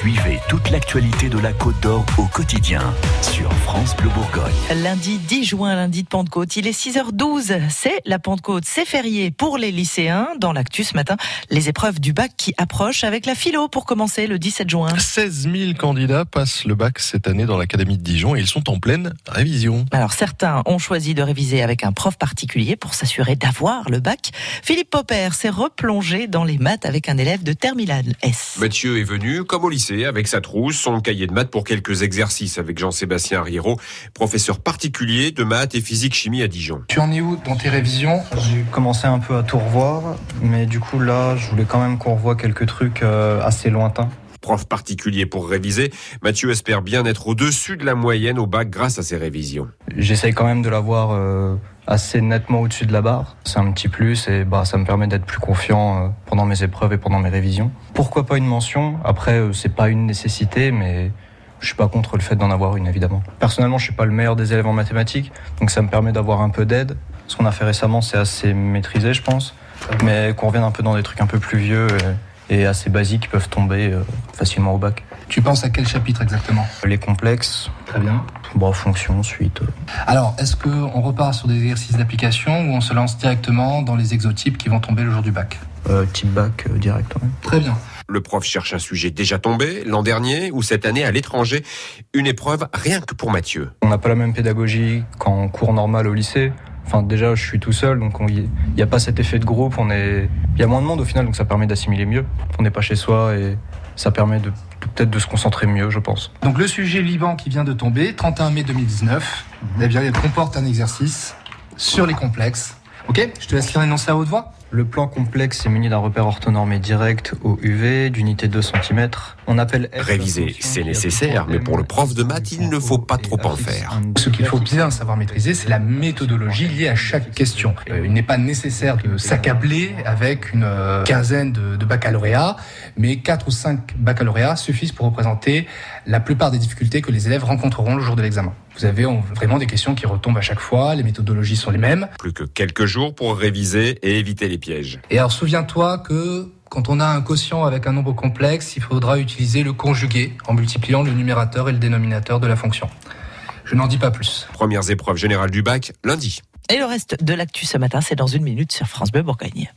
Suivez toute l'actualité de la Côte d'Or au quotidien sur France Bleu Bourgogne. Lundi 10 juin, lundi de Pentecôte, il est 6h12. C'est la Pentecôte, c'est férié pour les lycéens. Dans l'actu ce matin, les épreuves du bac qui approchent avec la philo pour commencer le 17 juin. 16 000 candidats passent le bac cette année dans l'Académie de Dijon et ils sont en pleine révision. Alors certains ont choisi de réviser avec un prof particulier pour s'assurer d'avoir le bac. Philippe Popper s'est replongé dans les maths avec un élève de Terminal S. Mathieu est venu, comme au lycée, avec sa trousse, son cahier de maths pour quelques exercices avec Jean-Sébastien Arriero, professeur particulier de maths et physique-chimie à Dijon. Tu en es où dans tes révisions? J'ai commencé un peu à tout revoir, mais du coup là, je voulais quand même qu'on revoie quelques trucs euh, assez lointains. Prof particulier pour réviser, Mathieu espère bien être au-dessus de la moyenne au bac grâce à ses révisions. J'essaye quand même de l'avoir euh, assez nettement au-dessus de la barre. C'est un petit plus et bah, ça me permet d'être plus confiant euh, pendant mes épreuves et pendant mes révisions. Pourquoi pas une mention? Après, euh, c'est pas une nécessité, mais je suis pas contre le fait d'en avoir une évidemment. Personnellement, je suis pas le meilleur des élèves en mathématiques, donc ça me permet d'avoir un peu d'aide. Ce qu'on a fait récemment, c'est assez maîtrisé, je pense, mais qu'on revienne un peu dans des trucs un peu plus vieux et assez basiques qui peuvent tomber euh, facilement au bac. Tu penses à quel chapitre exactement? Les complexes, Très bien. bon, fonction, suite. euh. Alors, est-ce qu'on repart sur des exercices d'application ou on se lance directement dans les exotypes qui vont tomber le jour du bac? Euh, type bac euh, direct. ouais. Très bien. Le prof cherche un sujet déjà tombé, l'an dernier ou cette année à l'étranger. Une épreuve rien que pour Mathieu. On n'a pas la même pédagogie qu'en cours normal au lycée. Enfin, déjà, je suis tout seul, donc il n'y a pas cet effet de groupe. On est, il y a moins de monde au final, donc ça permet d'assimiler mieux. On n'est pas chez soi et ça permet peut-être de se concentrer mieux, je pense. Donc le sujet Liban qui vient de tomber, 31 mai 2019, eh bien, il comporte un exercice sur les complexes. Ok? Je te laisse lire l'énoncé à haute voix. Le plan complexe est muni d'un repère orthonormé direct au UV d'unité 2 cm. On appelle F Réviser, c'est nécessaire, mais pour le prof de maths, il ne faut pas trop en faire. Ce qu'il faut bien savoir maîtriser, c'est la méthodologie liée à chaque question. Euh, il n'est pas nécessaire de s'accabler avec une euh, quinzaine de, de baccalauréats, mais quatre ou cinq baccalauréats suffisent pour représenter la plupart des difficultés que les élèves rencontreront le jour de l'examen. Vous avez on- vraiment des questions qui retombent à chaque fois, les méthodologies sont les mêmes. Plus que quelques jours pour réviser et éviter les pièges. Et alors souviens-toi que quand on a un quotient avec un nombre complexe, il faudra utiliser le conjugué en multipliant le numérateur et le dénominateur de la fonction. Je n'en dis pas plus. Premières épreuves générales du bac, lundi. Et le reste de l'actu ce matin, c'est dans une minute sur France Bleu Bourgogne.